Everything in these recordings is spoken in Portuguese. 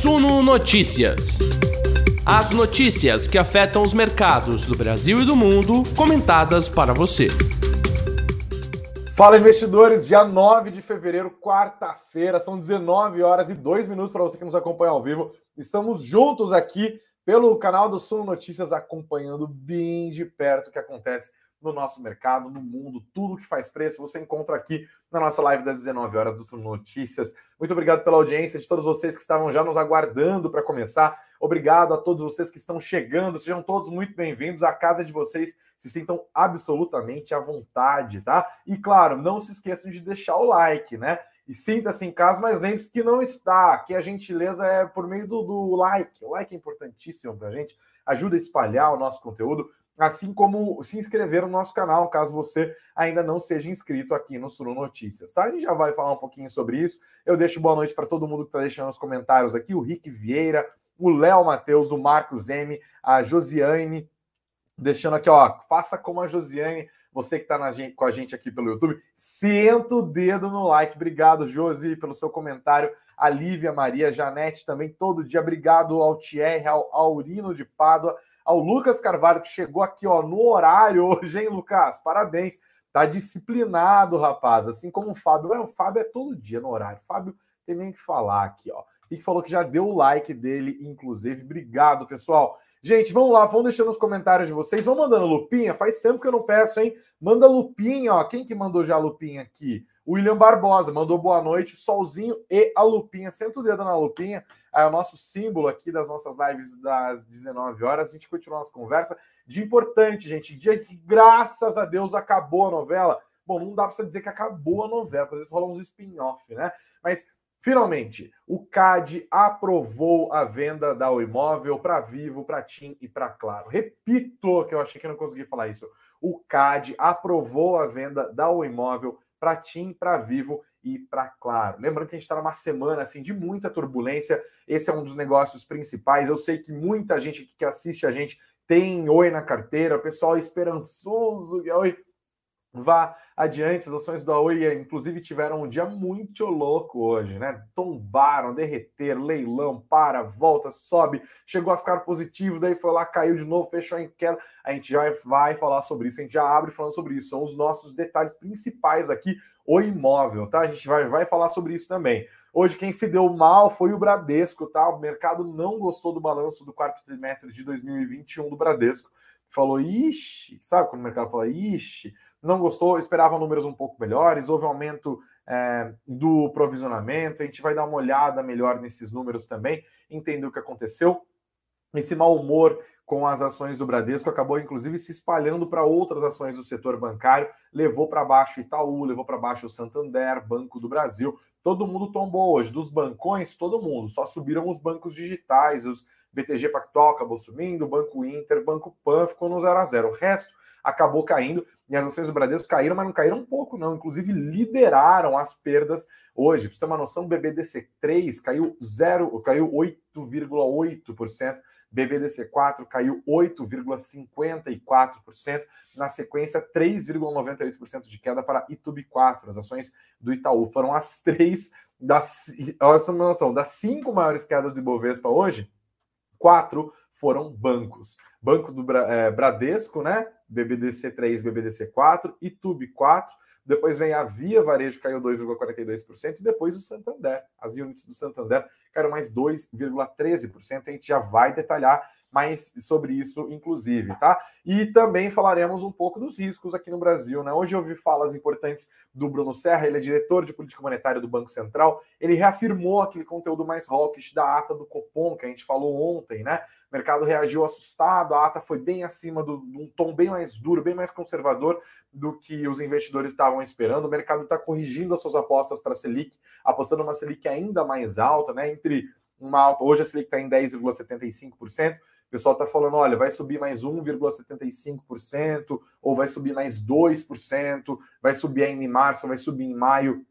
Suno Notícias. As notícias que afetam os mercados do Brasil e do mundo, comentadas para você. Fala investidores, dia 9 de fevereiro, quarta-feira, são 19 horas e 2 minutos para você que nos acompanha ao vivo. Estamos juntos aqui pelo canal do Suno Notícias, acompanhando bem de perto o que acontece no nosso mercado, no mundo, tudo que faz preço, você encontra aqui na nossa live das 19 horas do Sul Notícias. Muito obrigado pela audiência de todos vocês que estavam já nos aguardando para começar. Obrigado a todos vocês que estão chegando. Sejam todos muito bem-vindos. A casa de vocês se sintam absolutamente à vontade, tá? E claro, não se esqueçam de deixar o like, né? E sinta-se em casa, mas lembre-se que não está, que a gentileza é por meio do, do like. O like é importantíssimo para a gente, ajuda a espalhar o nosso conteúdo assim como se inscrever no nosso canal, caso você ainda não seja inscrito aqui no Suru Notícias, tá? A gente já vai falar um pouquinho sobre isso. Eu deixo boa noite para todo mundo que está deixando os comentários aqui, o Rick Vieira, o Léo Matheus, o Marcos M, a Josiane, deixando aqui, ó, faça como a Josiane, você que está com a gente aqui pelo YouTube, senta o dedo no like. Obrigado, Josi, pelo seu comentário. A Lívia Maria, Janete também, todo dia. Obrigado ao Thierry, ao Aurino de Pádua, ao Lucas Carvalho, que chegou aqui ó, no horário hoje, hein, Lucas? Parabéns. Tá disciplinado, rapaz. Assim como o Fábio. É, o Fábio é todo dia no horário. O Fábio tem nem que falar aqui, ó. E que falou que já deu o like dele, inclusive. Obrigado, pessoal. Gente, vamos lá, vão deixando os comentários de vocês. Vão mandando lupinha. Faz tempo que eu não peço, hein? Manda lupinha, ó. Quem que mandou já lupinha aqui? William Barbosa mandou boa noite, solzinho e a lupinha. Senta o dedo na lupinha, é o nosso símbolo aqui das nossas lives das 19 horas. A gente continua nossa conversa. De importante, gente, dia que graças a Deus acabou a novela. Bom, não dá para dizer que acabou a novela, porque às vezes rola uns spin-off, né? Mas Finalmente, o CAD aprovou a venda da o imóvel para Vivo, para TIM e para Claro. Repito que eu achei que não consegui falar isso. O CAD aprovou a venda da o imóvel para TIM, para Vivo e para Claro. Lembrando que a gente está numa semana assim de muita turbulência. Esse é um dos negócios principais. Eu sei que muita gente que assiste a gente tem Oi na carteira, o pessoal é esperançoso, Oi vá adiante. As ações da Oi, inclusive, tiveram um dia muito louco hoje, né? Tombaram, derreteram, leilão, para, volta, sobe, chegou a ficar positivo, daí foi lá, caiu de novo, fechou em queda. A gente já vai falar sobre isso, a gente já abre falando sobre isso. São os nossos detalhes principais aqui, o imóvel, tá? A gente vai, vai falar sobre isso também. Hoje, quem se deu mal foi o Bradesco, tá? O mercado não gostou do balanço do quarto trimestre de 2021 do Bradesco. Falou, ixi, sabe quando o mercado fala, ixi, não gostou, esperava números um pouco melhores, houve aumento é, do provisionamento, a gente vai dar uma olhada melhor nesses números também, entender o que aconteceu. Esse mau humor com as ações do Bradesco acabou inclusive se espalhando para outras ações do setor bancário, levou para baixo Itaú, levou para baixo o Santander, Banco do Brasil. Todo mundo tombou hoje, dos bancões, todo mundo, só subiram os bancos digitais, os BTG Pactual acabou subindo, Banco Inter, Banco Pan ficou no 0 a 0. O resto acabou caindo e as ações do Bradesco caíram, mas não caíram um pouco, não. Inclusive lideraram as perdas hoje. Para você ter uma noção, o BBDC3 caiu 0, caiu 8,8%. BBDC4 caiu 8,54%, na sequência 3,98% de queda para Itub4. As ações do Itaú foram as três das, olha só noção, das cinco maiores quedas do Ibovespa hoje, quatro foram bancos. Banco do é, Bradesco, né? BBDC3, BBDC4, Itube 4. Depois vem a Via Varejo, caiu 2,42%, e depois o Santander. As unidades do Santander caíram mais 2,13%. A gente já vai detalhar mais sobre isso, inclusive, tá? E também falaremos um pouco dos riscos aqui no Brasil, né? Hoje eu ouvi falas importantes do Bruno Serra, ele é diretor de política monetária do Banco Central. Ele reafirmou aquele conteúdo mais hawkish da ata do Copom, que a gente falou ontem, né? O mercado reagiu assustado, a ata foi bem acima de um tom bem mais duro, bem mais conservador do que os investidores estavam esperando. O mercado está corrigindo as suas apostas para a Selic, apostando uma Selic ainda mais alta, né? Entre uma alta, hoje a Selic está em 10,75%. O pessoal está falando, olha, vai subir mais 1,75%, ou vai subir mais 2%, vai subir ainda em março, vai subir em maio.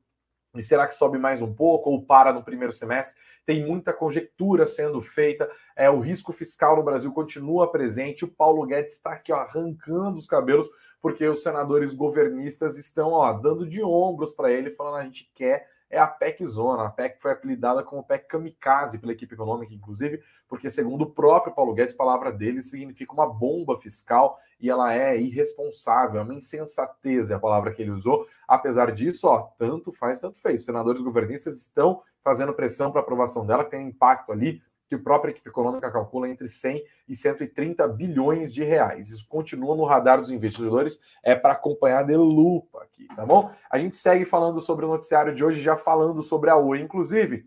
E será que sobe mais um pouco ou para no primeiro semestre? Tem muita conjectura sendo feita. É, o risco fiscal no Brasil continua presente. O Paulo Guedes está aqui ó, arrancando os cabelos, porque os senadores governistas estão ó, dando de ombros para ele, falando a gente quer é a PEC Zona. A PEC foi apelidada como PEC Kamikaze pela equipe econômica, inclusive, porque, segundo o próprio Paulo Guedes, palavra dele significa uma bomba fiscal e ela é irresponsável, é uma insensatez, é a palavra que ele usou. Apesar disso, ó, tanto faz, tanto fez. Senadores governistas estão fazendo pressão para aprovação dela, que tem um impacto ali que a própria equipe econômica calcula entre 100 e 130 bilhões de reais. Isso continua no radar dos investidores, é para acompanhar de lupa aqui, tá bom? A gente segue falando sobre o noticiário de hoje, já falando sobre a Oi, inclusive,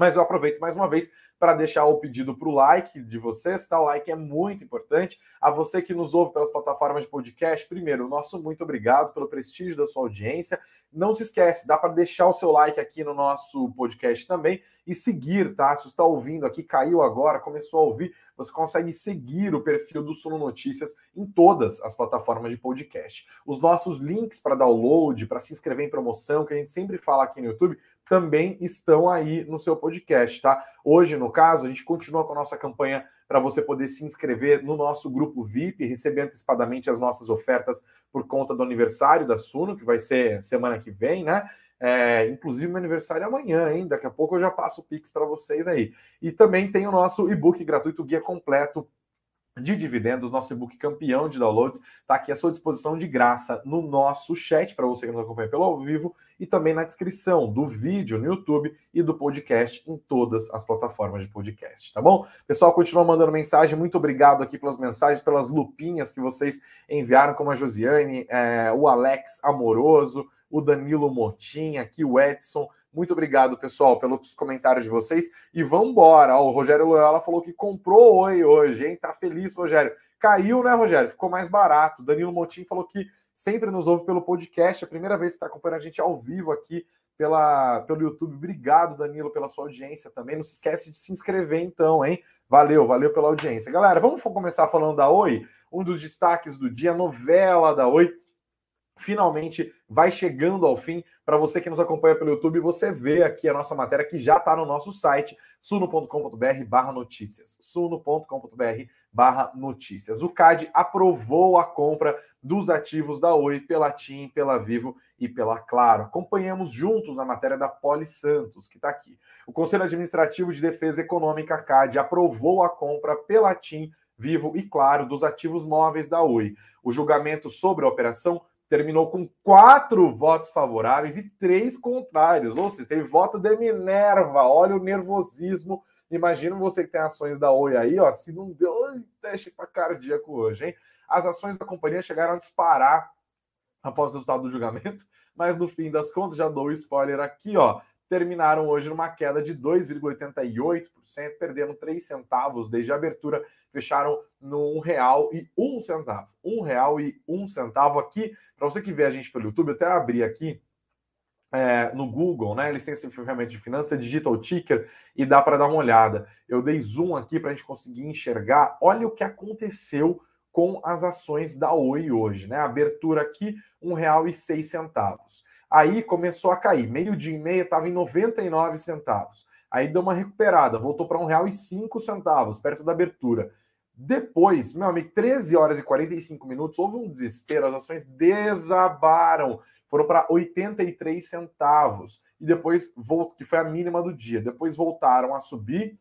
mas eu aproveito mais uma vez para deixar o pedido para o like de vocês, tá? O like é muito importante. A você que nos ouve pelas plataformas de podcast, primeiro, nosso muito obrigado pelo prestígio da sua audiência. Não se esquece, dá para deixar o seu like aqui no nosso podcast também e seguir, tá? Se você está ouvindo aqui, caiu agora, começou a ouvir, você consegue seguir o perfil do Suno Notícias em todas as plataformas de podcast. Os nossos links para download, para se inscrever em promoção, que a gente sempre fala aqui no YouTube, também estão aí no seu podcast, tá? Hoje, no caso, a gente continua com a nossa campanha para você poder se inscrever no nosso grupo VIP, receber antecipadamente as nossas ofertas por conta do aniversário da Suno, que vai ser semana que vem, né? É, inclusive, meu aniversário é amanhã, hein? Daqui a pouco eu já passo o Pix para vocês aí. E também tem o nosso e-book gratuito, guia completo de dividendos, nosso e-book campeão de downloads, está aqui à sua disposição de graça no nosso chat para você que nos acompanha pelo ao vivo e também na descrição do vídeo no YouTube e do podcast em todas as plataformas de podcast, tá bom? Pessoal, continua mandando mensagem, muito obrigado aqui pelas mensagens, pelas lupinhas que vocês enviaram, como a Josiane, é, o Alex Amoroso, o Danilo Motinha, aqui o Edson, muito obrigado, pessoal, pelos comentários de vocês. E vamos embora. O Rogério Loyola falou que comprou Oi hoje, hein? Tá feliz, Rogério. Caiu, né, Rogério? Ficou mais barato. Danilo Motim falou que sempre nos ouve pelo podcast. É a primeira vez que está acompanhando a gente ao vivo aqui pela, pelo YouTube. Obrigado, Danilo, pela sua audiência também. Não se esquece de se inscrever, então, hein? Valeu, valeu pela audiência. Galera, vamos começar falando da Oi. Um dos destaques do dia, novela da Oi finalmente vai chegando ao fim. Para você que nos acompanha pelo YouTube, você vê aqui a nossa matéria que já está no nosso site, suno.com.br barra notícias. suno.com.br barra notícias. O CAD aprovou a compra dos ativos da Oi pela TIM, pela Vivo e pela Claro. Acompanhamos juntos a matéria da Poli Santos, que está aqui. O Conselho Administrativo de Defesa Econômica, CAD, aprovou a compra pela TIM, Vivo e Claro dos ativos móveis da Oi. O julgamento sobre a operação terminou com quatro votos favoráveis e três contrários. Ou seja, teve voto de Minerva. Olha o nervosismo. Imagina você que tem ações da Oi aí, ó. Se não deu, teste para cardíaco hoje, hein? As ações da companhia chegaram a disparar após o resultado do julgamento, mas no fim das contas, já dou o spoiler aqui, ó terminaram hoje numa queda de 2,88%, perdendo 3 centavos desde a abertura, fecharam no R$ real e um centavo. Um real e um centavo aqui, para você que vê a gente pelo YouTube, até abri aqui é, no Google, né? Eles têm esse ferramenta de finanças, Digital Ticker, e dá para dar uma olhada. Eu dei zoom aqui para a gente conseguir enxergar. Olha o que aconteceu com as ações da Oi hoje, né? Abertura aqui, R$ 1,06. Aí começou a cair. Meio dia e meia estava em 99 centavos. Aí deu uma recuperada, voltou para R$ 1,05, perto da abertura. Depois, meu amigo, 13 horas e 45 minutos, houve um desespero, as ações desabaram, foram para 83 centavos. E depois, voltou, que foi a mínima do dia. Depois voltaram a subir,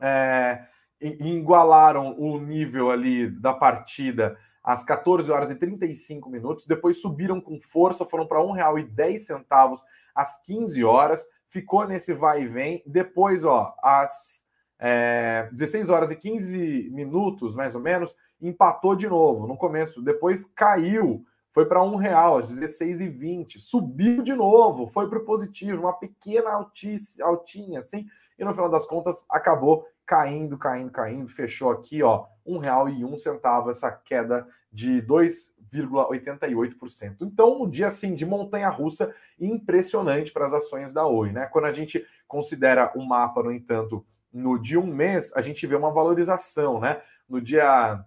é, e, igualaram o nível ali da partida às 14 horas e 35 minutos, depois subiram com força, foram para R$ 1,10 às 15 horas, ficou nesse vai e vem, depois, ó, às é, 16 horas e 15 minutos, mais ou menos, empatou de novo no começo, depois caiu, foi para um real, às 16,20, subiu de novo, foi para o positivo, uma pequena altice, altinha, assim, e no final das contas acabou caindo, caindo, caindo, fechou aqui, ó, um real e um centavo essa queda de 2,88%. Então, um dia assim de montanha russa impressionante para as ações da Oi, né? Quando a gente considera o mapa, no entanto, no de um mês, a gente vê uma valorização, né? No dia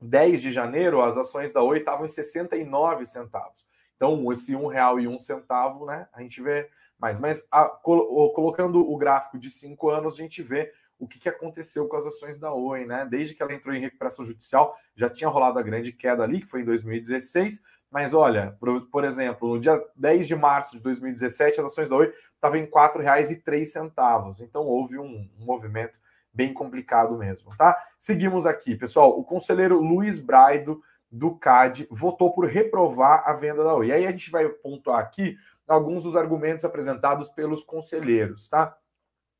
10 de janeiro, as ações da Oi estavam em 69 centavos. Então, esse um real e um centavo, né? A gente vê mais. Mas a, colocando o gráfico de cinco anos, a gente vê o que, que aconteceu com as ações da Oi, né? Desde que ela entrou em recuperação judicial, já tinha rolado a grande queda ali, que foi em 2016, Mas olha, por, por, exemplo, no dia 10 de março de 2017, as ações da Oi estavam em R$ 4,03. Então houve um, um movimento bem complicado mesmo, tá? Seguimos aqui, pessoal. O conselheiro Luiz Braido, do CAD, votou por reprovar a venda da Oi. E aí a gente vai pontuar aqui alguns dos argumentos apresentados pelos conselheiros, tá?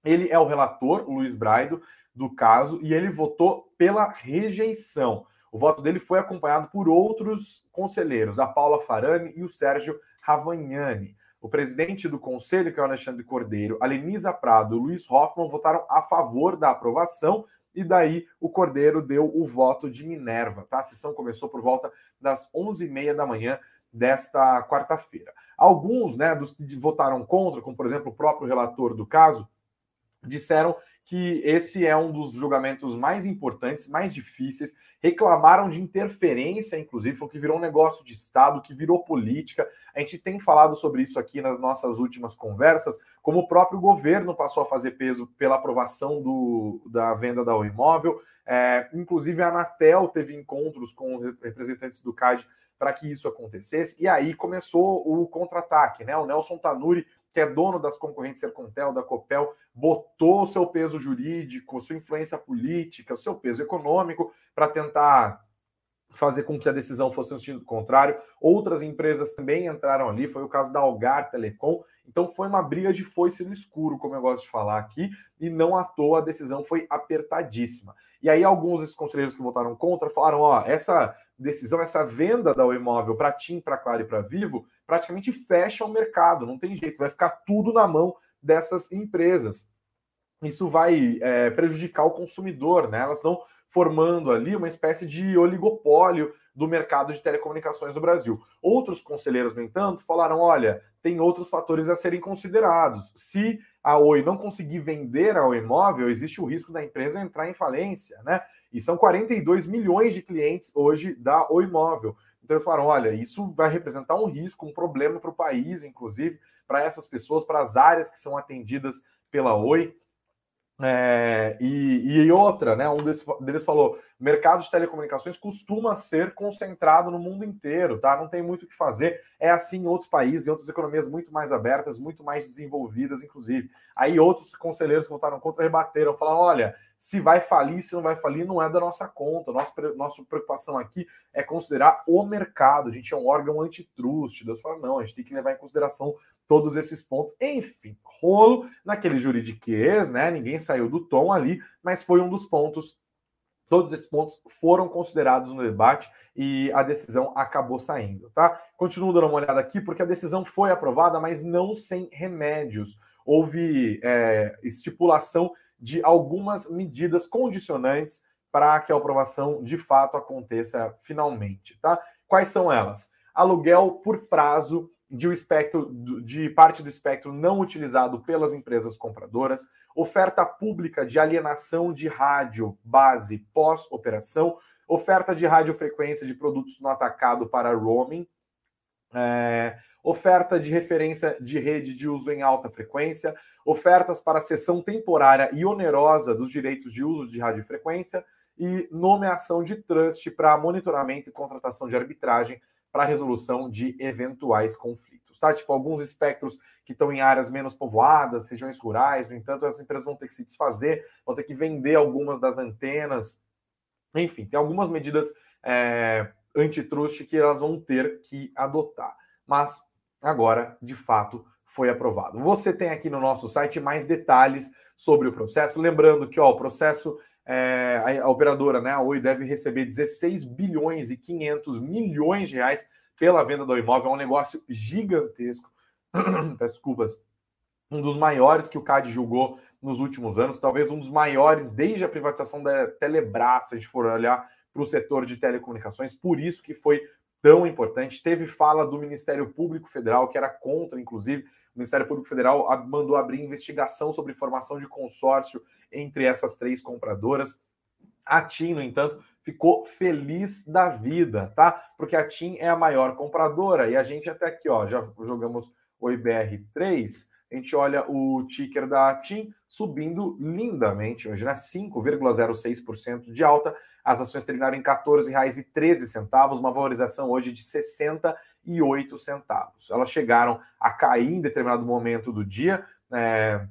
Ele é o relator, Luiz Braido, do caso, e ele votou pela rejeição. O voto dele foi acompanhado por outros conselheiros, a Paula Farani e o Sérgio Ravagnani. O presidente do conselho, que é o Alexandre Cordeiro, a Lenisa Prado e o Luiz Hoffman votaram a favor da aprovação e daí o Cordeiro deu o voto de Minerva. Tá? A sessão começou por volta das 11h30 da manhã desta quarta-feira. Alguns né, dos que votaram contra, como por exemplo o próprio relator do caso, disseram que esse é um dos julgamentos mais importantes, mais difíceis. Reclamaram de interferência, inclusive, foi que virou um negócio de Estado, que virou política. A gente tem falado sobre isso aqui nas nossas últimas conversas, como o próprio governo passou a fazer peso pela aprovação do, da venda da imóvel. É, inclusive, a Anatel teve encontros com representantes do CAD para que isso acontecesse. E aí começou o contra-ataque, né? O Nelson Tanuri que é dono das concorrentes Sercontel, da Copel, botou o seu peso jurídico, sua influência política, o seu peso econômico para tentar fazer com que a decisão fosse no sentido contrário. Outras empresas também entraram ali, foi o caso da Algar Telecom. Então foi uma briga de foice no escuro, como eu gosto de falar aqui, e não à toa a decisão foi apertadíssima. E aí alguns desses conselheiros que votaram contra falaram, ó, essa decisão, essa venda da imóvel para TIM, para Claro e para Vivo, praticamente fecha o mercado, não tem jeito, vai ficar tudo na mão dessas empresas. Isso vai é, prejudicar o consumidor, né? Elas estão formando ali uma espécie de oligopólio do mercado de telecomunicações do Brasil. Outros conselheiros, no entanto, falaram: olha, tem outros fatores a serem considerados. Se a Oi não conseguir vender ao imóvel, existe o risco da empresa entrar em falência, né? E são 42 milhões de clientes hoje da Oi Imóvel. Então eles falaram: olha, isso vai representar um risco, um problema para o país, inclusive, para essas pessoas, para as áreas que são atendidas pela Oi. É, e, e, outra, né? Um deles, deles falou: mercado de telecomunicações costuma ser concentrado no mundo inteiro, tá? Não tem muito o que fazer. É assim em outros países, em outras economias muito mais abertas, muito mais desenvolvidas, inclusive. Aí outros conselheiros que votaram contra rebateram, falaram: olha, se vai falir, se não vai falir, não é da nossa conta. Nossa, nossa preocupação aqui é considerar o mercado. A gente é um órgão antitrust. Deus fala: não, a gente tem que levar em consideração todos esses pontos. Enfim, rolo naquele juridiquês, né? Ninguém saiu do tom ali, mas foi um dos pontos. Todos esses pontos foram considerados no debate e a decisão acabou saindo, tá? Continuo dando uma olhada aqui, porque a decisão foi aprovada, mas não sem remédios. Houve é, estipulação de algumas medidas condicionantes para que a aprovação de fato aconteça finalmente, tá? Quais são elas? Aluguel por prazo de, espectro, de parte do espectro não utilizado pelas empresas compradoras, oferta pública de alienação de rádio base pós-operação, oferta de radiofrequência de produtos no atacado para roaming, é, oferta de referência de rede de uso em alta frequência, ofertas para cessão temporária e onerosa dos direitos de uso de radiofrequência e nomeação de trust para monitoramento e contratação de arbitragem para resolução de eventuais conflitos, tá? Tipo, alguns espectros que estão em áreas menos povoadas, regiões rurais, no entanto, as empresas vão ter que se desfazer, vão ter que vender algumas das antenas. Enfim, tem algumas medidas é, antitrust que elas vão ter que adotar. Mas agora, de fato, foi aprovado. Você tem aqui no nosso site mais detalhes sobre o processo. Lembrando que ó, o processo é, a, operadora, né, a Oi, deve receber 16 bilhões e 500 milhões de reais pela venda do imóvel. É um negócio gigantesco. Desculpas. Um dos maiores que o CAD julgou nos últimos anos, talvez um dos maiores desde a privatização da Telebrás, se a gente for olhar para o setor de telecomunicações. Por isso que foi tão importante. Teve fala do Ministério Público Federal, que era contra, inclusive, o Ministério Público Federal mandou abrir investigação sobre formação de consórcio entre essas três compradoras. A TIM, no entanto, ficou feliz da vida, tá? Porque a TIM é a maior compradora e a gente até aqui, ó, já jogamos o IBR3, a gente olha o ticker da TIM subindo lindamente hoje, né? 5,06% de alta. As ações terminaram em R$ 14,13, uma valorização hoje de 68 centavos. Elas chegaram a cair em determinado momento do dia, é,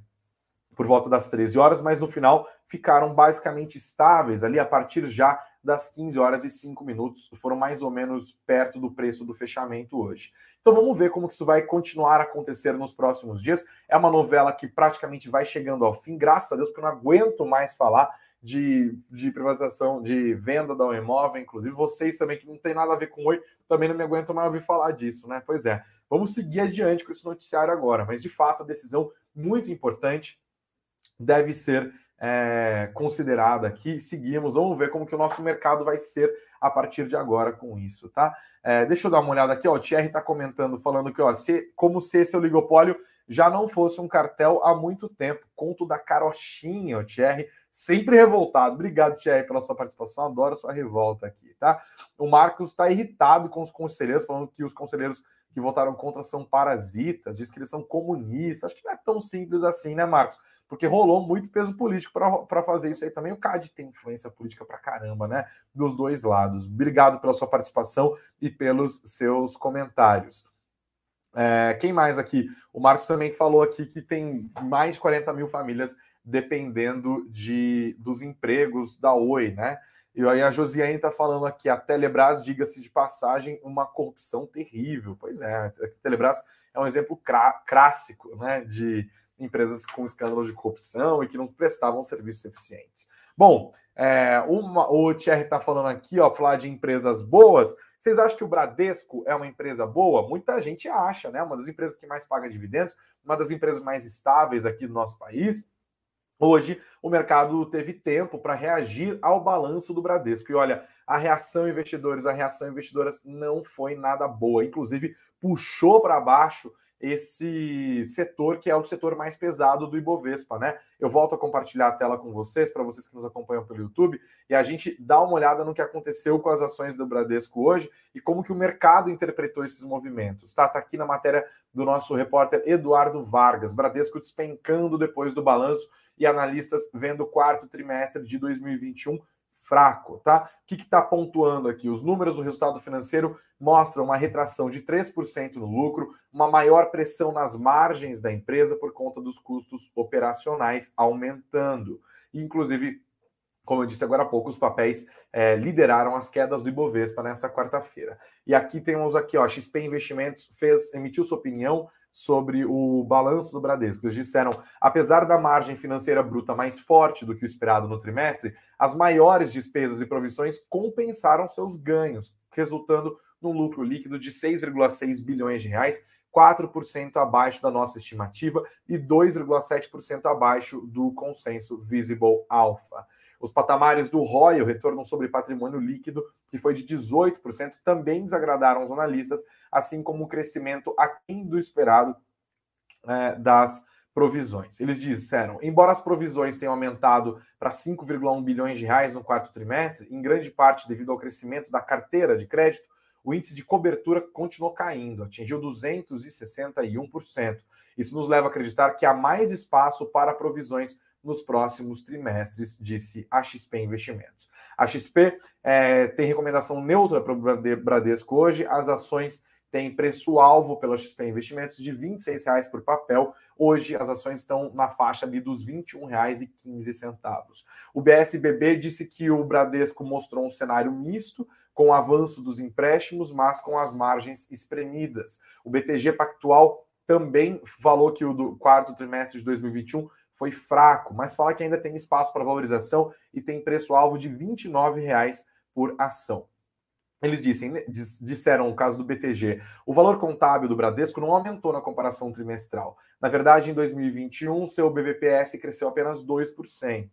por volta das 13 horas, mas no final ficaram basicamente estáveis ali a partir já das 15 horas e 5 minutos, foram mais ou menos perto do preço do fechamento hoje. Então vamos ver como que isso vai continuar a acontecer nos próximos dias. É uma novela que praticamente vai chegando ao fim, graças a Deus, porque eu não aguento mais falar de, de privatização, de venda da imóvel, inclusive vocês também, que não tem nada a ver com Oi, também não me aguentam mais ouvir falar disso, né? Pois é, vamos seguir adiante com esse noticiário agora, mas de fato a decisão muito importante deve ser é, considerada aqui. Seguimos, vamos ver como que o nosso mercado vai ser a partir de agora com isso, tá? É, deixa eu dar uma olhada aqui, ó. O Thierry está comentando, falando que, ó, se, como se esse oligopólio já não fosse um cartel há muito tempo. Conto da carochinha, o Thierry, sempre revoltado. Obrigado, Thierry, pela sua participação. Adoro a sua revolta aqui, tá? O Marcos está irritado com os conselheiros, falando que os conselheiros que votaram contra são parasitas, diz que eles são comunistas. Acho que não é tão simples assim, né, Marcos? porque rolou muito peso político para fazer isso aí também. O CAD tem influência política para caramba, né? Dos dois lados. Obrigado pela sua participação e pelos seus comentários. É, quem mais aqui? O Marcos também falou aqui que tem mais de 40 mil famílias dependendo de, dos empregos da Oi, né? E aí a Josiane está falando aqui, a Telebrás, diga-se de passagem, uma corrupção terrível. Pois é, a Telebrás é um exemplo clássico né, de, empresas com escândalos de corrupção e que não prestavam serviços eficientes. Bom, é, uma, o Thierry está falando aqui, ó, falar de empresas boas. Vocês acham que o Bradesco é uma empresa boa? Muita gente acha, né? Uma das empresas que mais paga dividendos, uma das empresas mais estáveis aqui do nosso país. Hoje, o mercado teve tempo para reagir ao balanço do Bradesco. E olha, a reação investidores, a reação investidoras não foi nada boa. Inclusive, puxou para baixo esse setor que é o setor mais pesado do Ibovespa, né? Eu volto a compartilhar a tela com vocês, para vocês que nos acompanham pelo YouTube, e a gente dá uma olhada no que aconteceu com as ações do Bradesco hoje e como que o mercado interpretou esses movimentos, tá? Tá aqui na matéria do nosso repórter Eduardo Vargas, Bradesco despencando depois do balanço e analistas vendo o quarto trimestre de 2021 fraco, tá? O que está pontuando aqui? Os números do resultado financeiro mostram uma retração de 3% no lucro, uma maior pressão nas margens da empresa por conta dos custos operacionais aumentando. Inclusive, como eu disse agora há pouco, os papéis é, lideraram as quedas do Ibovespa nessa quarta-feira. E aqui temos aqui, ó, XP Investimentos fez, emitiu sua opinião sobre o balanço do Bradesco. Eles disseram, apesar da margem financeira bruta mais forte do que o esperado no trimestre, as maiores despesas e provisões compensaram seus ganhos, resultando num lucro líquido de 6,6 bilhões de reais, 4% abaixo da nossa estimativa e 2,7% abaixo do consenso Visible Alpha. Os patamares do ROI, o retorno sobre patrimônio líquido, que foi de 18%, também desagradaram os analistas, assim como o crescimento aquém do esperado é, das provisões. Eles disseram, embora as provisões tenham aumentado para 5,1 bilhões de reais no quarto trimestre, em grande parte devido ao crescimento da carteira de crédito, o índice de cobertura continuou caindo, atingiu 261%. Isso nos leva a acreditar que há mais espaço para provisões nos próximos trimestres, disse a XP Investimentos. A XP é, tem recomendação neutra para o Bradesco hoje, as ações têm preço-alvo pela XP Investimentos de R$ 26,00 por papel. Hoje as ações estão na faixa ali dos R$ 21,15. O BSBB disse que o Bradesco mostrou um cenário misto, com o avanço dos empréstimos, mas com as margens espremidas. O BTG Pactual também falou que o do quarto trimestre de 2021 foi fraco, mas fala que ainda tem espaço para valorização e tem preço-alvo de R$ 29,00 por ação. Eles dissem, disseram, no caso do BTG, o valor contábil do Bradesco não aumentou na comparação trimestral. Na verdade, em 2021, seu BVPS cresceu apenas 2%.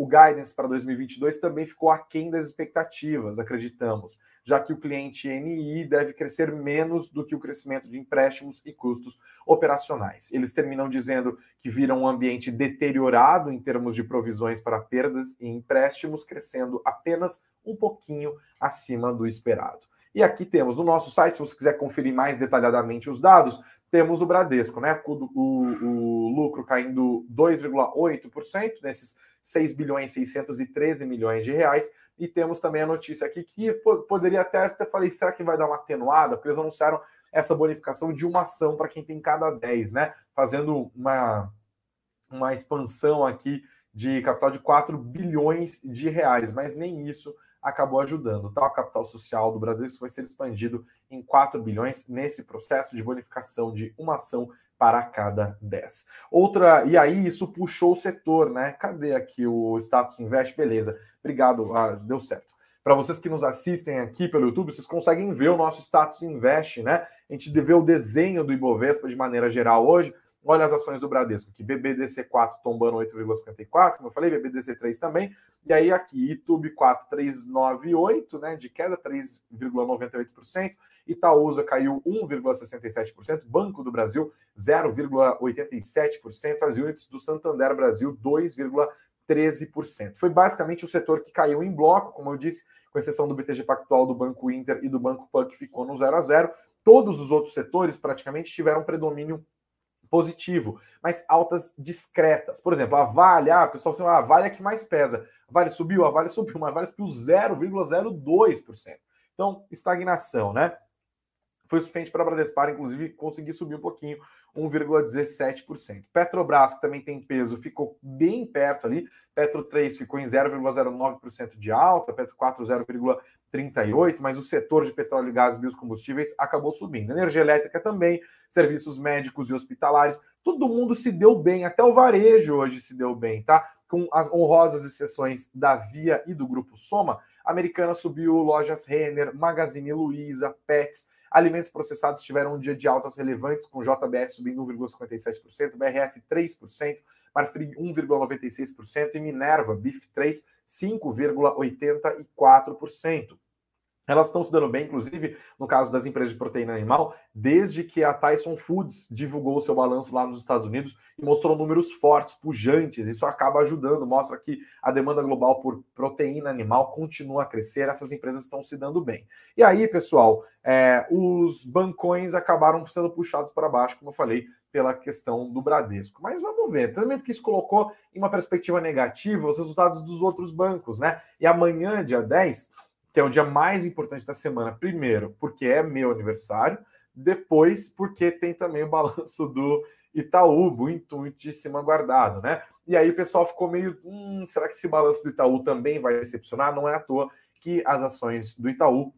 O guidance para 2022 também ficou aquém das expectativas, acreditamos, já que o cliente NI deve crescer menos do que o crescimento de empréstimos e custos operacionais. Eles terminam dizendo que viram um ambiente deteriorado em termos de provisões para perdas e empréstimos, crescendo apenas um pouquinho acima do esperado. E aqui temos o nosso site, se você quiser conferir mais detalhadamente os dados, temos o Bradesco, né? O, o, o lucro caindo 2,8% nesses 6 bilhões 613 milhões de reais, E temos também a notícia aqui que poderia até, até falei, será que vai dar uma atenuada? Porque eles anunciaram essa bonificação de uma ação para quem tem cada 10, né? Fazendo uma, uma expansão aqui de capital de 4 bilhões de reais, mas nem isso acabou ajudando. Tá? O capital social do Brasil vai ser expandido em 4 bilhões nesse processo de bonificação de uma ação para cada 10. Outra, e aí isso puxou o setor, né? Cadê aqui o status invest? Beleza, obrigado, ah, deu certo. Para vocês que nos assistem aqui pelo YouTube, vocês conseguem ver o nosso status invest, né? A gente vê o desenho do Ibovespa de maneira geral hoje. Olha as ações do Bradesco aqui, BBDC4 tombando 8,54, como eu falei, BBDC3 também, e aí aqui, YouTube 4398, né, de queda 3,98%, Itaúsa caiu 1,67%, Banco do Brasil 0,87%, as units do Santander Brasil 2,13%. Foi basicamente o setor que caiu em bloco, como eu disse, com exceção do BTG Pactual, do Banco Inter e do Banco PAN, que ficou no 0 a 0. Todos os outros setores praticamente tiveram predomínio positivo, mas altas discretas. Por exemplo, a Vale, ah, pessoal, assim, a Vale é que mais pesa. A Vale subiu, a Vale subiu, mas a Vale subiu 0,02%. Então, estagnação, né? Foi suficiente para a Bradespar, inclusive, conseguir subir um pouquinho, 1,17%. Petrobras, que também tem peso, ficou bem perto ali. Petro 3 ficou em 0,09% de alta, Petro 4, 0,38%, mas o setor de petróleo, gás e biocombustíveis acabou subindo. Energia elétrica também, serviços médicos e hospitalares, todo mundo se deu bem, até o varejo hoje se deu bem, tá? Com as honrosas exceções da Via e do Grupo Soma, Americana subiu, lojas Renner, Magazine Luiza, Pets, Alimentos processados tiveram um dia de altas relevantes, com JBS subindo 1,57%, BRF 3%, Marfrig 1,96% e Minerva, BIF 3, 5,84%. Elas estão se dando bem, inclusive, no caso das empresas de proteína animal, desde que a Tyson Foods divulgou seu balanço lá nos Estados Unidos e mostrou números fortes, pujantes. Isso acaba ajudando, mostra que a demanda global por proteína animal continua a crescer, essas empresas estão se dando bem. E aí, pessoal, é, os bancões acabaram sendo puxados para baixo, como eu falei, pela questão do Bradesco. Mas vamos ver, também porque isso colocou em uma perspectiva negativa os resultados dos outros bancos, né? E amanhã, dia 10 que é o dia mais importante da semana. Primeiro, porque é meu aniversário. Depois, porque tem também o balanço do Itaú, muito, muitíssimo guardado, né? E aí o pessoal ficou meio, hum, será que esse balanço do Itaú também vai decepcionar? Não é à toa que as ações do Itaú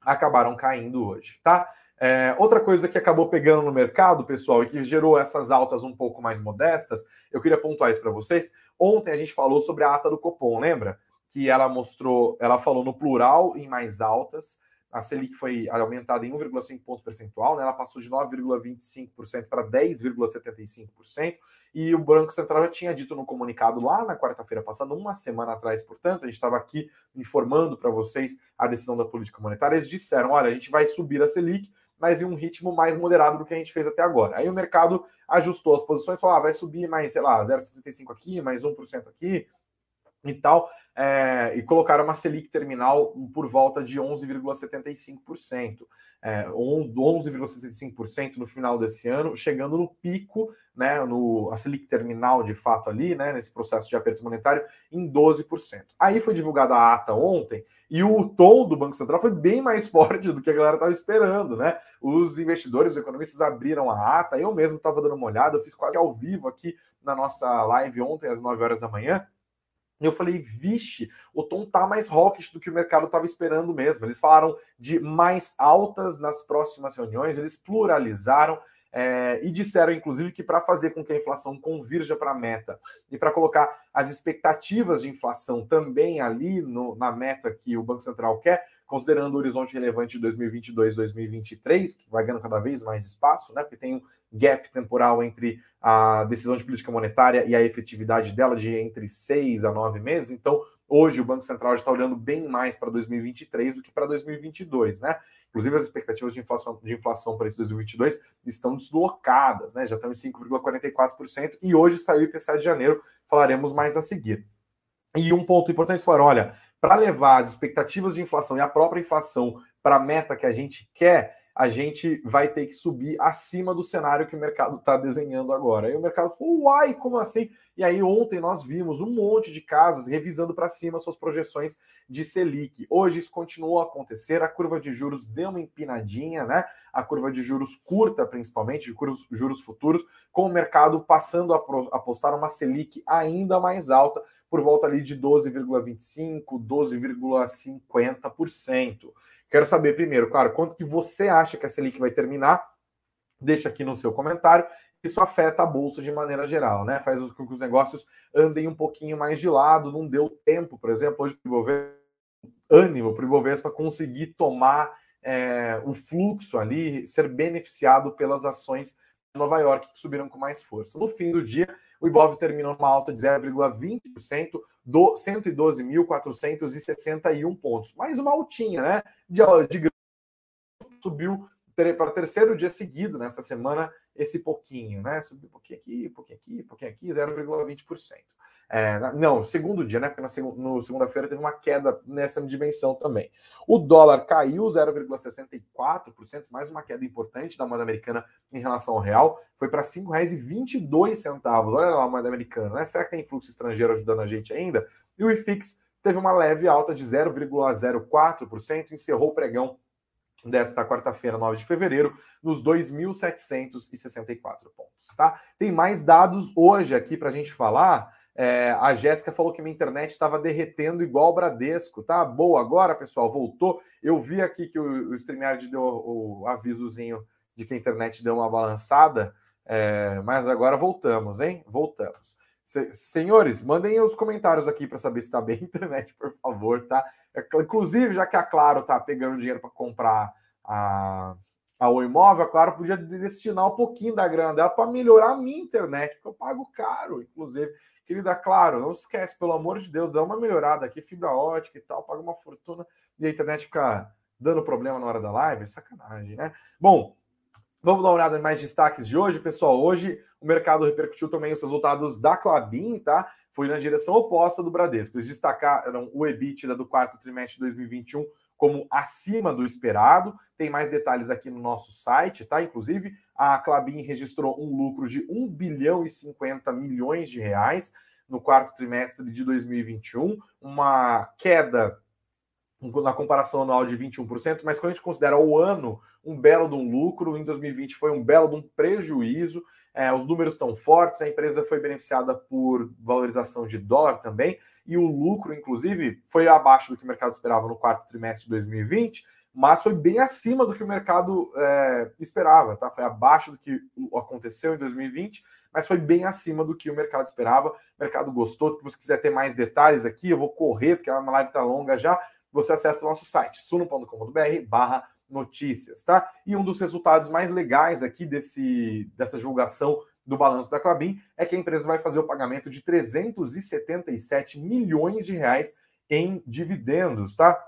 acabaram caindo hoje, tá? É, outra coisa que acabou pegando no mercado, pessoal, e que gerou essas altas um pouco mais modestas, eu queria pontuar isso para vocês. Ontem a gente falou sobre a ata do Copom, lembra? Que ela mostrou, ela falou no plural em mais altas. A Selic foi aumentada em 1,5 ponto percentual, né? ela passou de 9,25% para 10,75%, e o Banco Central já tinha dito no comunicado lá na quarta-feira passada, uma semana atrás, portanto, a gente estava aqui informando para vocês a decisão da política monetária. Eles disseram: olha, a gente vai subir a Selic, mas em um ritmo mais moderado do que a gente fez até agora. Aí o mercado ajustou as posições, falou: ah, vai subir mais, sei lá, 0,75 aqui, mais 1% aqui, e tal, é, e colocaram uma Selic terminal por volta de 11,75%. É, 11,75% no final desse ano, chegando no pico, né, no, a Selic terminal de fato ali, né, nesse processo de aperto monetário, em 12%. Aí foi divulgada a ata ontem, e o tom do Banco Central foi bem mais forte do que a galera estava esperando, né? Os investidores, os economistas abriram a ata, eu mesmo estava dando uma olhada, eu fiz quase ao vivo aqui na nossa live ontem, às 9 horas da manhã, eu falei, vixe, o tom tá mais hawkish do que o mercado estava esperando mesmo. Eles falaram de mais altas nas próximas reuniões, eles pluralizaram é, e disseram, inclusive, que para fazer com que a inflação convirja para a meta e para colocar as expectativas de inflação também ali no, na meta que o Banco Central quer, considerando o horizonte relevante de 2022 2023, que vai ganhando cada vez mais espaço, né, porque tem um gap temporal entre a decisão de política monetária e a efetividade dela de entre seis a nove meses. Então, hoje o Banco Central está olhando bem mais para 2023 do que para 2022, né? Inclusive, as expectativas de inflação, de inflação para esse 2022 estão deslocadas, né? Já estão em 5,44%, e hoje saiu o IPCA de janeiro, falaremos mais a seguir. E um ponto importante, falaram, olha, para levar as expectativas de inflação e a própria inflação para a meta que a gente quer, a gente vai ter que subir acima do cenário que o mercado está desenhando agora. Aí o mercado falou, uai, como assim? E aí ontem nós vimos um monte de casas revisando para cima suas projeções de Selic. Hoje isso continuou a acontecer, a curva de juros deu uma empinadinha, né? A curva de juros curta, principalmente, de juros futuros, com o mercado passando a apostar uma Selic ainda mais alta, por volta ali de 12,25%, 12,50%. Quero saber primeiro, claro, quanto que você acha que a Selic vai terminar? Deixa aqui no seu comentário. Isso afeta a bolsa de maneira geral, né? Faz com que os negócios andem um pouquinho mais de lado. Não deu tempo, por exemplo, hoje o Ibovespa, ânimo para o Ibovespa conseguir tomar é, o fluxo ali, ser beneficiado pelas ações de Nova York que subiram com mais força. No fim do dia, o Ibov terminou numa alta de 0,20%, do 112.461 pontos. Mais uma altinha, né? De, de subiu para terceiro dia seguido nessa semana esse pouquinho, né? Subiu um pouquinho aqui, um pouquinho aqui, um pouquinho aqui, 0,20%. É, não, segundo dia, né? Porque na segunda-feira teve uma queda nessa dimensão também. O dólar caiu 0,64%, mais uma queda importante da moeda americana em relação ao real, foi para R$ 5,22. Olha lá a moeda americana, né? Será que tem fluxo estrangeiro ajudando a gente ainda? E o IFIX teve uma leve alta de 0,04%, encerrou o pregão desta quarta-feira, 9 de fevereiro, nos 2.764 pontos, tá? Tem mais dados hoje aqui para a gente falar. É, a Jéssica falou que minha internet estava derretendo igual o Bradesco, tá? Boa, agora, pessoal, voltou. Eu vi aqui que o, o StreamYard deu o, avisozinho de que a internet deu uma balançada, é, mas agora voltamos, hein? Voltamos. Se, senhores, mandem os comentários aqui para saber se está bem a internet, por favor, tá? É, inclusive, já que a Claro tá pegando dinheiro para comprar a, a o imóvel, a Claro podia destinar um pouquinho da grana dela para melhorar a minha internet, porque eu pago caro, inclusive. Querida, claro, não esquece, pelo amor de Deus, dá uma melhorada aqui, fibra ótica e tal, paga uma fortuna e a internet fica dando problema na hora da live, sacanagem, né? Bom, vamos dar uma olhada em mais destaques de hoje, pessoal. Hoje o mercado repercutiu também os resultados da Clabin, tá? Foi na direção oposta do Bradesco. Eles destacaram o EBITDA do quarto trimestre de 2021 como acima do esperado. Tem mais detalhes aqui no nosso site, tá? Inclusive, a Clabin registrou um lucro de 1 bilhão e 50 milhões de reais no quarto trimestre de 2021, uma queda na comparação anual de 21%, mas quando a gente considera o ano um belo de um lucro, em 2020 foi um belo de um prejuízo, é, os números estão fortes, a empresa foi beneficiada por valorização de dólar também, e o lucro, inclusive, foi abaixo do que o mercado esperava no quarto trimestre de 2020, mas foi bem acima do que o mercado é, esperava, tá? Foi abaixo do que aconteceu em 2020, mas foi bem acima do que o mercado esperava. O mercado gostou. Se você quiser ter mais detalhes aqui, eu vou correr, porque a live está longa já. Você acessa o nosso site, suno.com.br barra notícias, tá? E um dos resultados mais legais aqui desse, dessa divulgação do balanço da Clabin é que a empresa vai fazer o pagamento de 377 milhões de reais em dividendos, tá?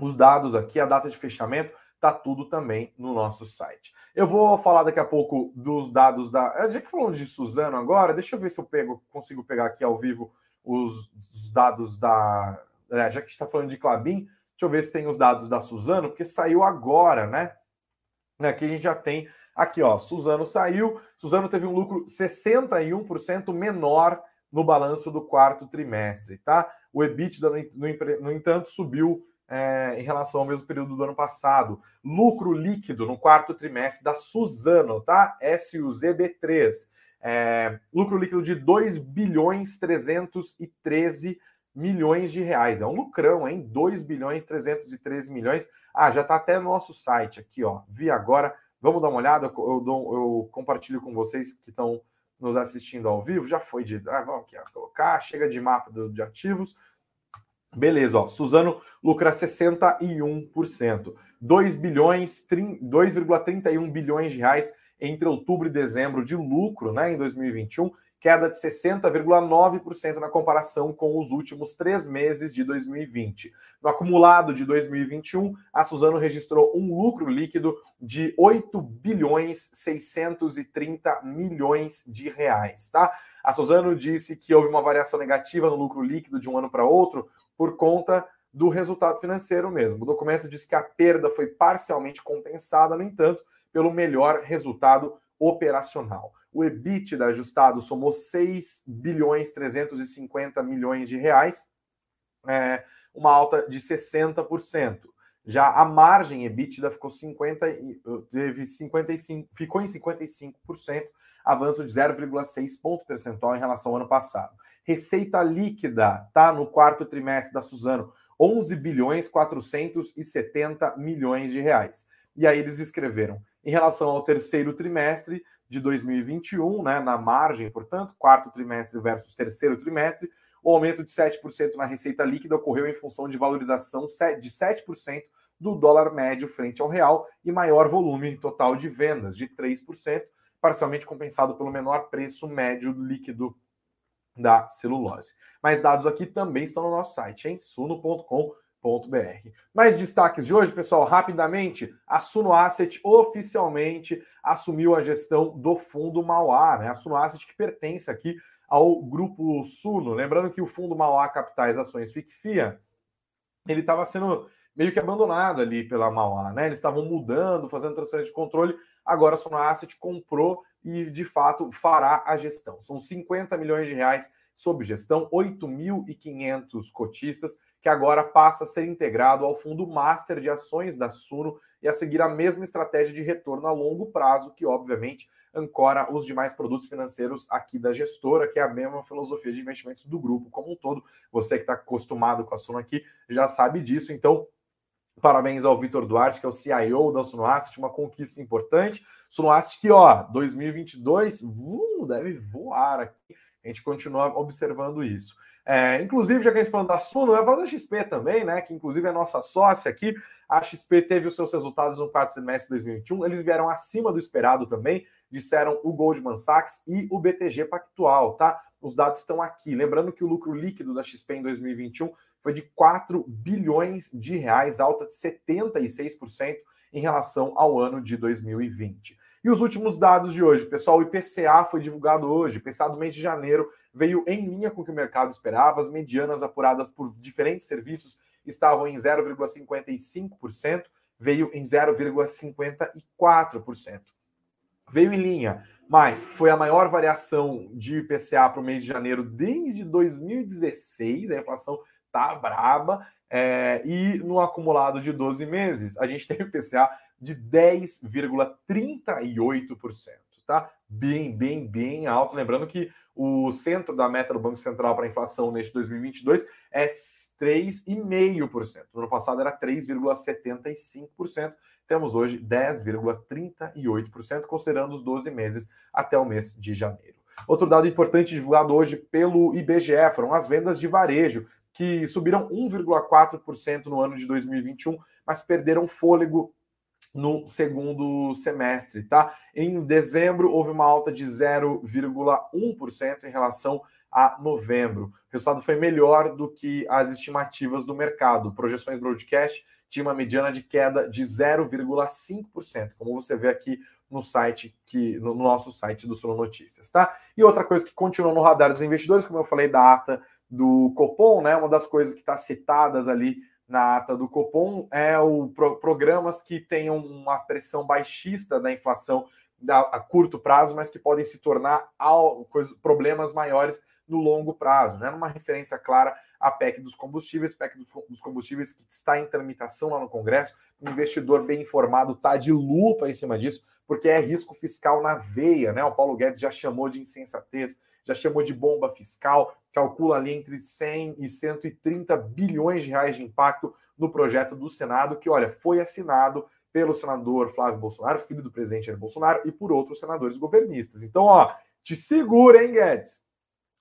Os dados aqui, a data de fechamento, tá tudo também no nosso site. Eu vou falar daqui a pouco dos dados da. Já que falamos de Suzano agora, deixa eu ver se eu pego, consigo pegar aqui ao vivo os, os dados da. É, já que está falando de Clabin, deixa eu ver se tem os dados da Suzano, porque saiu agora, né? Aqui a gente já tem Aqui, ó, Suzano saiu. Suzano teve um lucro 61% menor no balanço do quarto trimestre, tá? O EBITDA, no, entanto, subiu é, em relação ao mesmo período do ano passado. Lucro líquido no quarto trimestre da Suzano, tá? SUZB3. É, lucro líquido de 2 bilhões 313 milhões de reais. É um lucrão, hein? 2 bilhões 313 milhões. Ah, já tá até no nosso site aqui, ó. Vi agora Vamos dar uma olhada, eu, dou, eu compartilho com vocês que estão nos assistindo ao vivo. Já foi de. Ah, vamos aqui, ó, colocar, chega de mapa do, de ativos. Beleza, ó. Suzano lucra 61%. 2 bilhões, 2,31 bilhões de reais entre outubro e dezembro de lucro, né, em 2021 queda de 60,9% na comparação com os últimos três meses de 2020. No acumulado de 2021, a Suzano registrou um lucro líquido de 8 bilhões 630 milhões de reais, tá? A Suzano disse que houve uma variação negativa no lucro líquido de um ano para outro por conta do resultado financeiro mesmo. O documento diz que a perda foi parcialmente compensada, no entanto, pelo melhor resultado operacional. O EBITDA ajustado somou 6 bilhões 350 milhões de reais, é, uma alta de 60%. Já a margem EBITDA ficou 50 teve 55, ficou em 55%, avanço de 0,6 ponto percentual em relação ao ano passado. Receita líquida tá no quarto trimestre da Suzano, 11 bilhões 470 milhões de reais. E aí eles escreveram, em relação ao terceiro trimestre de 2021, né, na margem, portanto, quarto trimestre versus terceiro trimestre, o aumento de 7% na receita líquida ocorreu em função de valorização de 7% do dólar médio frente ao real e maior volume total de vendas, de 3%, parcialmente compensado pelo menor preço médio líquido da celulose. Mais dados aqui também estão no nosso site, em suno.com.br. Mais destaques de hoje, pessoal, rapidamente, a Suno Asset oficialmente assumiu a gestão do fundo Mauá, né? A Suno Asset que pertence aqui ao grupo Suno. Lembrando que o fundo Mauá Capitais Ações FICFIA, ele estava sendo meio que abandonado ali pela Mauá, né? Eles estavam mudando, fazendo transferência de controle. Agora a Suno Asset comprou e, de fato, fará a gestão. São 50 milhões de reais sob gestão, 8.500 cotistas, que agora passa a ser integrado ao fundo master de ações da Suno e a seguir a mesma estratégia de retorno a longo prazo, que, obviamente, ancora os demais produtos financeiros aqui da gestora, que é a mesma filosofia de investimentos do grupo como um todo. Você que está acostumado com a Suno aqui já sabe disso, então Parabéns ao Vitor Duarte, que é o CIO da Sunoasset, uma conquista importante. Sunoasset que, ó, 2022 uh, deve voar aqui. A gente continua observando isso. É, inclusive, já que a gente falando da Suno, eu falo da XP também, né? Que inclusive é nossa sócia aqui. A XP teve os seus resultados no quarto semestre de 2021. Eles vieram acima do esperado também, disseram o Goldman Sachs e o BTG Pactual, tá? Os dados estão aqui. Lembrando que o lucro líquido da XP em 2021 foi de 4 bilhões de reais, alta de 76% em relação ao ano de 2020. E os últimos dados de hoje, pessoal, o IPCA foi divulgado hoje, IPCA do mês de janeiro veio em linha com o que o mercado esperava, as medianas apuradas por diferentes serviços estavam em 0,55%, veio em 0,54%. Veio em linha, mas foi a maior variação de IPCA para o mês de janeiro desde 2016, a inflação tá braba. É, e no acumulado de 12 meses, a gente tem o IPCA de 10,38%, tá? Bem, bem, bem alto. Lembrando que o centro da meta do Banco Central para a inflação neste 2022 é 3,5%. No ano passado era 3,75%. Temos hoje 10,38%, considerando os 12 meses até o mês de janeiro. Outro dado importante divulgado hoje pelo IBGE foram as vendas de varejo, que subiram 1,4% no ano de 2021, mas perderam fôlego no segundo semestre, tá? Em dezembro houve uma alta de 0,1% em relação a novembro. O resultado foi melhor do que as estimativas do mercado. Projeções broadcast tinha uma mediana de queda de 0,5%, como você vê aqui no site que no nosso site do Suno Notícias, tá? E outra coisa que continua no radar dos investidores, como eu falei da ata do Copom, né? Uma das coisas que está citadas ali na ata do Copom é o pro, programas que tenham uma pressão baixista da inflação a, a curto prazo, mas que podem se tornar ao, problemas maiores no longo prazo, né? Uma referência clara à PEC dos combustíveis, PEC dos combustíveis que está em tramitação lá no Congresso. O investidor bem informado está de lupa em cima disso, porque é risco fiscal na veia, né? O Paulo Guedes já chamou de insensatez, já chamou de bomba fiscal, calcula ali entre 100 e 130 bilhões de reais de impacto no projeto do Senado, que, olha, foi assinado pelo senador Flávio Bolsonaro, filho do presidente Jair Bolsonaro, e por outros senadores governistas. Então, ó, te segura, hein, Guedes?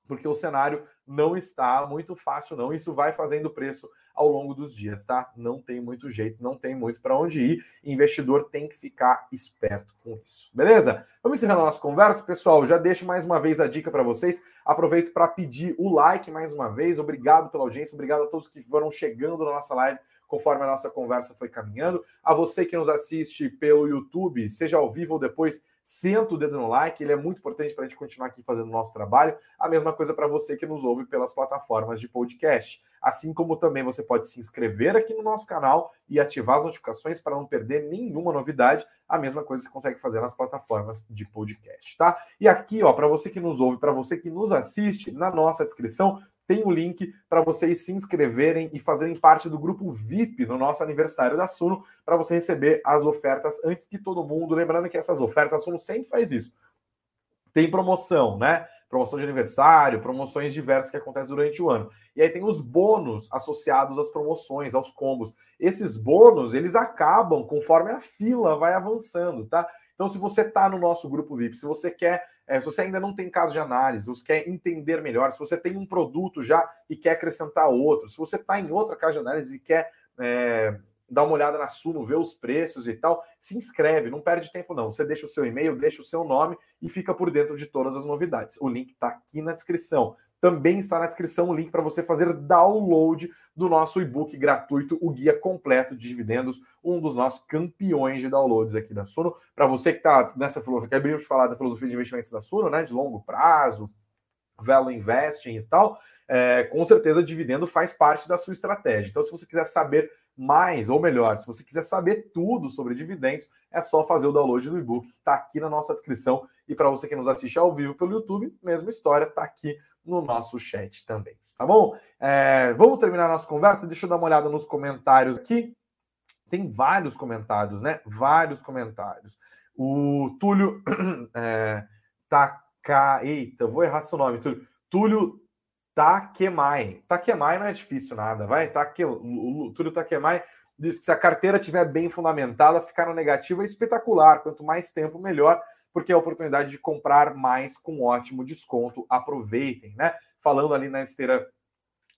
Porque o cenário não está muito fácil, não. Isso vai fazendo preço ao longo dos dias, tá? Não tem muito jeito, não tem muito para onde ir. Investidor tem que ficar esperto com isso, beleza? Vamos encerrando a nossa conversa, pessoal. Já deixo mais uma vez a dica para vocês. Aproveito para pedir o like mais uma vez. Obrigado pela audiência, obrigado a todos que foram chegando na nossa live conforme a nossa conversa foi caminhando. A você que nos assiste pelo YouTube, seja ao vivo ou depois senta o dedo no like, ele é muito importante para a gente continuar aqui fazendo o nosso trabalho. A mesma coisa para você que nos ouve pelas plataformas de podcast. Assim como também você pode se inscrever aqui no nosso canal e ativar as notificações para não perder nenhuma novidade. A mesma coisa você consegue fazer nas plataformas de podcast, tá? E aqui, ó, para você que nos ouve, para você que nos assiste, na nossa descrição tem o link para vocês se inscreverem e fazerem parte do grupo VIP no nosso aniversário da Suno, para você receber as ofertas antes que todo mundo. Lembrando que essas ofertas, a Suno sempre faz isso. Tem promoção, né? Promoção de aniversário, promoções diversas que acontecem durante o ano. E aí tem os bônus associados às promoções, aos combos. Esses bônus, eles acabam conforme a fila vai avançando, tá? Então, se você está no nosso grupo VIP, se você quer é, se você ainda não tem caso de análise, você quer entender melhor, se você tem um produto já e quer acrescentar outro, se você está em outra casa de análise e quer é, dar uma olhada na Suno, ver os preços e tal, se inscreve, não perde tempo não. Você deixa o seu e-mail, deixa o seu nome e fica por dentro de todas as novidades. O link está aqui na descrição. Também está na descrição o link para você fazer download do nosso e-book gratuito, o Guia Completo de Dividendos, um dos nossos campeões de downloads aqui da Suno. Para você que está nessa filosofia, que abrimos de falar da filosofia de investimentos da Suno, né, de longo prazo, value investing e tal, é, com certeza dividendo faz parte da sua estratégia. Então, se você quiser saber mais, ou melhor, se você quiser saber tudo sobre dividendos, é só fazer o download do e-book, está aqui na nossa descrição. E para você que nos assiste ao vivo pelo YouTube, mesma história, está aqui no nosso chat também, tá bom? É, vamos terminar nossa conversa? Deixa eu dar uma olhada nos comentários aqui. Tem vários comentários, né? Vários comentários. O Túlio é, Taka... Eita, vou errar seu nome, Túlio. Túlio Takemai. Takemai não é difícil nada, vai? Take... Túlio Takemai diz que se a carteira estiver bem fundamentada, ficar no negativo é espetacular. Quanto mais tempo, melhor porque é a oportunidade de comprar mais com ótimo desconto. Aproveitem, né? Falando ali na esteira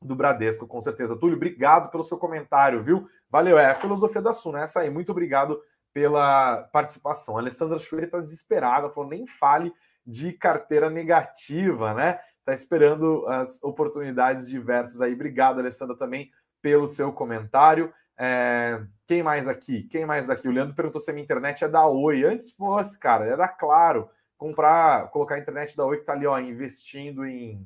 do Bradesco, com certeza. Túlio, obrigado pelo seu comentário, viu? Valeu, é a filosofia da Suna, essa aí. Muito obrigado pela participação. A Alessandra Schwer está desesperada, falou: nem fale de carteira negativa, né? Tá esperando as oportunidades diversas aí. Obrigado, Alessandra, também pelo seu comentário. É, quem mais aqui? Quem mais aqui? O Leandro perguntou se a minha internet é da Oi. Antes fosse, cara, é da Claro. Comprar, colocar a internet da Oi que tá ali, ó, investindo em,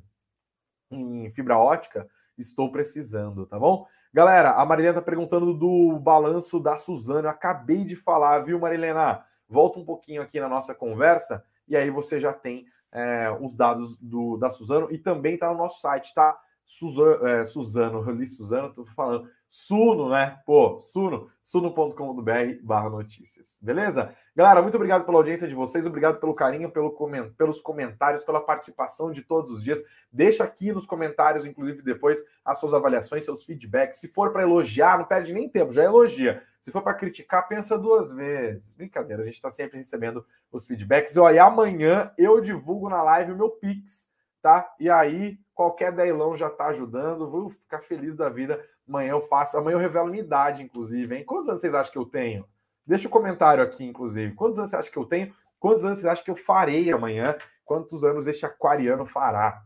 em fibra ótica. Estou precisando, tá bom? Galera, a Marilena tá perguntando do balanço da Suzano. Eu acabei de falar, viu, Marilena? Volta um pouquinho aqui na nossa conversa e aí você já tem é, os dados do, da Suzano e também tá no nosso site, tá? Suzano, é, Suzano, eu li Suzano, tô falando Suno, né? Pô, Suno, suno.com.br barra notícias. Beleza? Galera, muito obrigado pela audiência de vocês, obrigado pelo carinho, pelo coment... pelos comentários, pela participação de todos os dias. Deixa aqui nos comentários, inclusive depois, as suas avaliações, seus feedbacks. Se for para elogiar, não perde nem tempo, já elogia. Se for para criticar, pensa duas vezes. Brincadeira, a gente está sempre recebendo os feedbacks. E olha, amanhã eu divulgo na live o meu Pix, tá? E aí, qualquer deilão já está ajudando. Vou ficar feliz da vida Amanhã eu faço. Amanhã eu revelo minha idade, inclusive, hein? Quantos anos vocês acham que eu tenho? Deixa o um comentário aqui, inclusive. Quantos anos você acha que eu tenho? Quantos anos vocês acham que eu farei amanhã? Quantos anos este aquariano fará?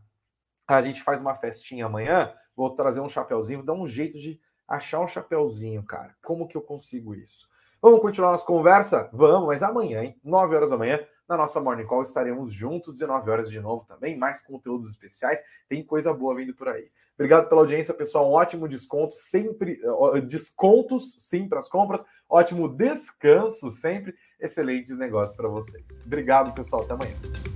A gente faz uma festinha amanhã. Vou trazer um chapeuzinho, vou dar um jeito de achar um chapeuzinho, cara. Como que eu consigo isso? Vamos continuar nossa conversa? Vamos, mas amanhã, hein? 9 horas da manhã, na nossa Morning Call, estaremos juntos, 19 horas de novo também. Mais conteúdos especiais. Tem coisa boa vindo por aí. Obrigado pela audiência, pessoal. Um ótimo desconto, sempre descontos sim para as compras. Ótimo descanso sempre. Excelentes negócios para vocês. Obrigado, pessoal. Até amanhã.